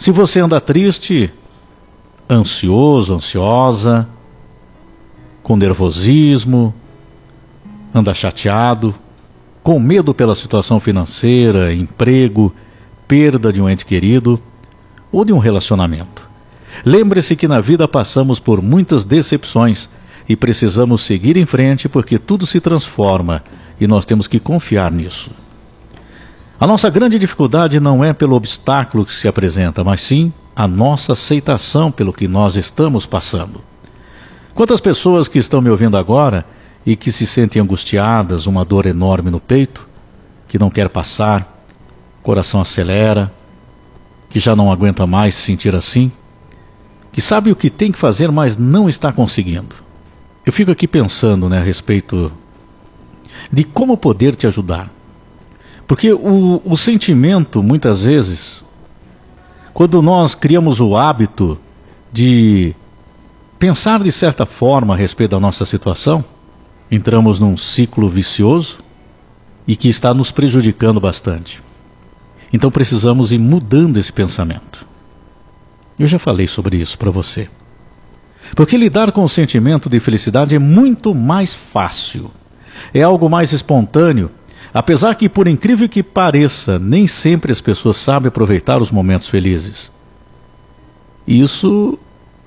Se você anda triste, ansioso, ansiosa, com nervosismo, anda chateado, com medo pela situação financeira, emprego, perda de um ente querido ou de um relacionamento. Lembre-se que na vida passamos por muitas decepções e precisamos seguir em frente porque tudo se transforma e nós temos que confiar nisso. A nossa grande dificuldade não é pelo obstáculo que se apresenta, mas sim a nossa aceitação pelo que nós estamos passando. Quantas pessoas que estão me ouvindo agora e que se sentem angustiadas, uma dor enorme no peito, que não quer passar, coração acelera, que já não aguenta mais se sentir assim, que sabe o que tem que fazer, mas não está conseguindo. Eu fico aqui pensando né, a respeito de como poder te ajudar. Porque o, o sentimento, muitas vezes, quando nós criamos o hábito de pensar de certa forma a respeito da nossa situação, entramos num ciclo vicioso e que está nos prejudicando bastante. Então precisamos ir mudando esse pensamento. Eu já falei sobre isso para você. Porque lidar com o sentimento de felicidade é muito mais fácil. É algo mais espontâneo, apesar que, por incrível que pareça, nem sempre as pessoas sabem aproveitar os momentos felizes. Isso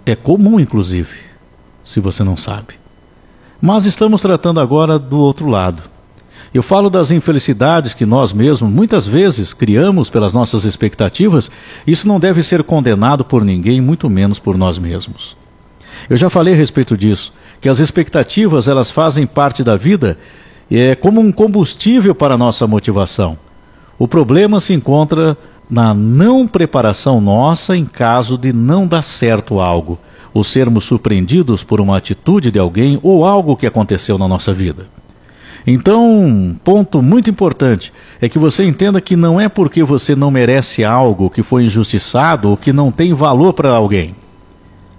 é comum, inclusive, se você não sabe. Mas estamos tratando agora do outro lado. Eu falo das infelicidades que nós mesmos muitas vezes criamos pelas nossas expectativas. Isso não deve ser condenado por ninguém, muito menos por nós mesmos. Eu já falei a respeito disso, que as expectativas elas fazem parte da vida é como um combustível para a nossa motivação. O problema se encontra na não preparação nossa em caso de não dar certo algo ou sermos surpreendidos por uma atitude de alguém ou algo que aconteceu na nossa vida. Então, um ponto muito importante é que você entenda que não é porque você não merece algo, que foi injustiçado ou que não tem valor para alguém.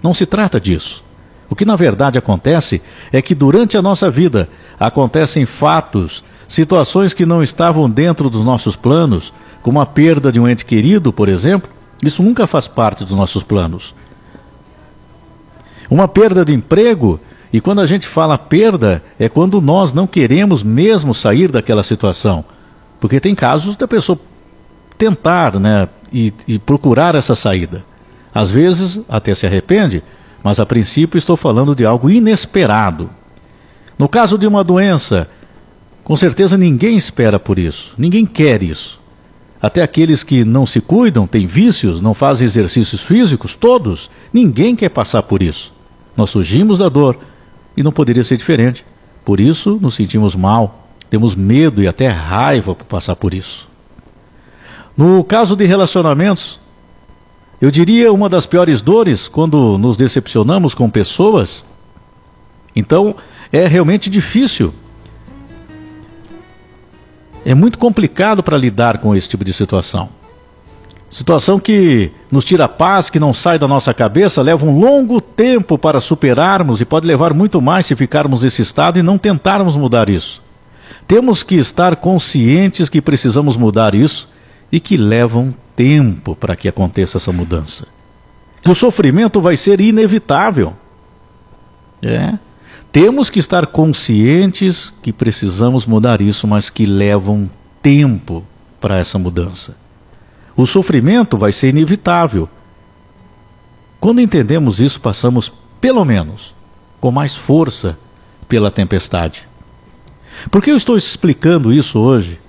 Não se trata disso. O que na verdade acontece é que durante a nossa vida acontecem fatos, situações que não estavam dentro dos nossos planos, como a perda de um ente querido, por exemplo. Isso nunca faz parte dos nossos planos. Uma perda de emprego, e quando a gente fala perda, é quando nós não queremos mesmo sair daquela situação. Porque tem casos da pessoa tentar né, e, e procurar essa saída. Às vezes até se arrepende, mas a princípio estou falando de algo inesperado. No caso de uma doença, com certeza ninguém espera por isso, ninguém quer isso. Até aqueles que não se cuidam, têm vícios, não fazem exercícios físicos, todos, ninguém quer passar por isso. Nós fugimos da dor e não poderia ser diferente. Por isso nos sentimos mal, temos medo e até raiva por passar por isso. No caso de relacionamentos, eu diria uma das piores dores quando nos decepcionamos com pessoas. Então, é realmente difícil. É muito complicado para lidar com esse tipo de situação. Situação que nos tira a paz, que não sai da nossa cabeça, leva um longo tempo para superarmos e pode levar muito mais se ficarmos nesse estado e não tentarmos mudar isso. Temos que estar conscientes que precisamos mudar isso e que levam tempo para que aconteça essa mudança. O sofrimento vai ser inevitável. É. Temos que estar conscientes que precisamos mudar isso, mas que levam tempo para essa mudança. O sofrimento vai ser inevitável. Quando entendemos isso, passamos, pelo menos, com mais força pela tempestade. Por que eu estou explicando isso hoje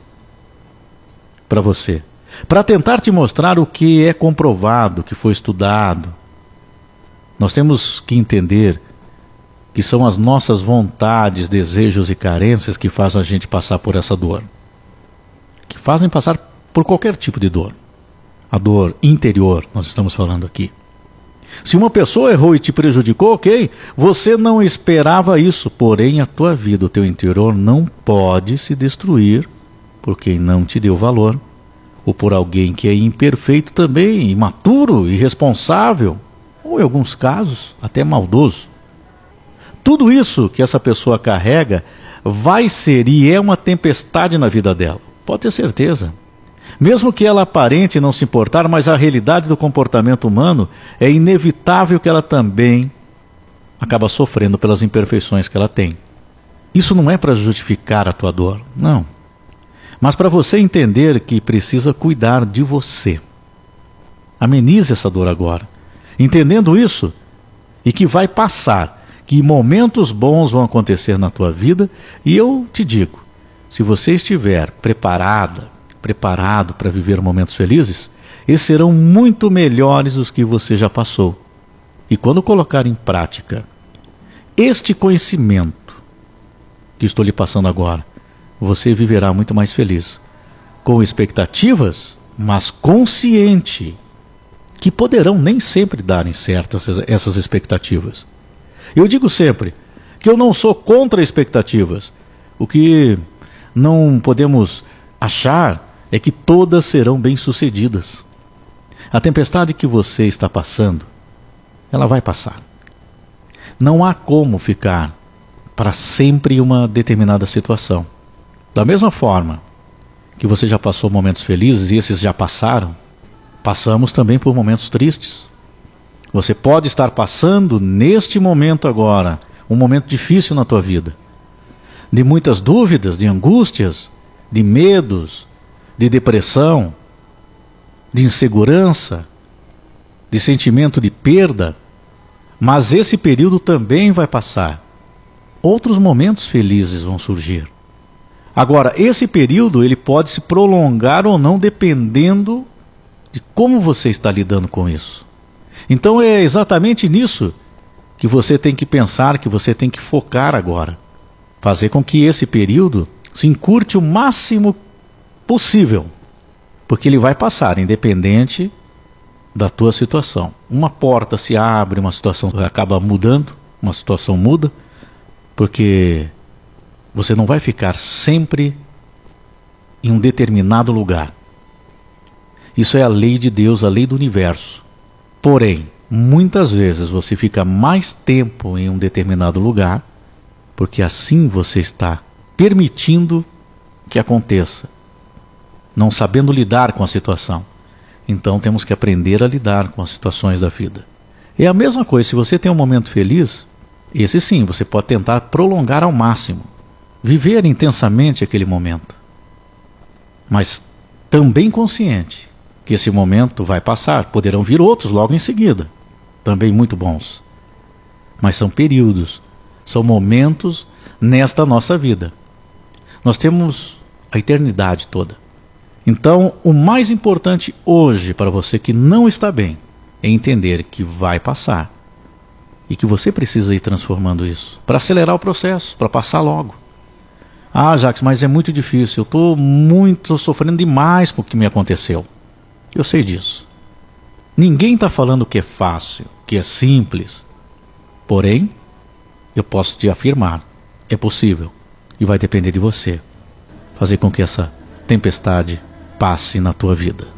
para você? Para tentar te mostrar o que é comprovado, que foi estudado. Nós temos que entender que são as nossas vontades, desejos e carências que fazem a gente passar por essa dor. Que fazem passar por qualquer tipo de dor a dor interior, nós estamos falando aqui. Se uma pessoa errou e te prejudicou, ok, você não esperava isso, porém a tua vida, o teu interior não pode se destruir por quem não te deu valor, ou por alguém que é imperfeito também, imaturo, irresponsável, ou em alguns casos até maldoso. Tudo isso que essa pessoa carrega vai ser e é uma tempestade na vida dela, pode ter certeza. Mesmo que ela aparente não se importar, mas a realidade do comportamento humano é inevitável que ela também acaba sofrendo pelas imperfeições que ela tem. Isso não é para justificar a tua dor, não. Mas para você entender que precisa cuidar de você. Amenize essa dor agora. Entendendo isso, e que vai passar, que momentos bons vão acontecer na tua vida, e eu te digo, se você estiver preparada, preparado para viver momentos felizes, esses serão muito melhores dos que você já passou. E quando colocar em prática este conhecimento que estou lhe passando agora, você viverá muito mais feliz. Com expectativas, mas consciente que poderão nem sempre darem certas essas expectativas. Eu digo sempre que eu não sou contra expectativas. O que não podemos achar é que todas serão bem-sucedidas. A tempestade que você está passando, ela vai passar. Não há como ficar para sempre em uma determinada situação. Da mesma forma que você já passou momentos felizes e esses já passaram, passamos também por momentos tristes. Você pode estar passando neste momento agora um momento difícil na tua vida, de muitas dúvidas, de angústias, de medos, de depressão, de insegurança, de sentimento de perda, mas esse período também vai passar. Outros momentos felizes vão surgir. Agora, esse período ele pode se prolongar ou não dependendo de como você está lidando com isso. Então é exatamente nisso que você tem que pensar, que você tem que focar agora. Fazer com que esse período se encurte o máximo possível, porque ele vai passar, independente da tua situação. Uma porta se abre, uma situação acaba mudando, uma situação muda, porque você não vai ficar sempre em um determinado lugar. Isso é a lei de Deus, a lei do universo. Porém, muitas vezes você fica mais tempo em um determinado lugar, porque assim você está permitindo que aconteça, não sabendo lidar com a situação. Então temos que aprender a lidar com as situações da vida. É a mesma coisa, se você tem um momento feliz, esse sim, você pode tentar prolongar ao máximo viver intensamente aquele momento, mas também consciente que esse momento vai passar, poderão vir outros logo em seguida, também muito bons. Mas são períodos, são momentos nesta nossa vida. Nós temos a eternidade toda. Então, o mais importante hoje para você que não está bem é entender que vai passar e que você precisa ir transformando isso para acelerar o processo, para passar logo. Ah, Jacques, mas é muito difícil. Eu estou muito sofrendo demais com o que me aconteceu. Eu sei disso. Ninguém está falando que é fácil, que é simples. Porém, eu posso te afirmar: é possível. E vai depender de você fazer com que essa tempestade passe na tua vida.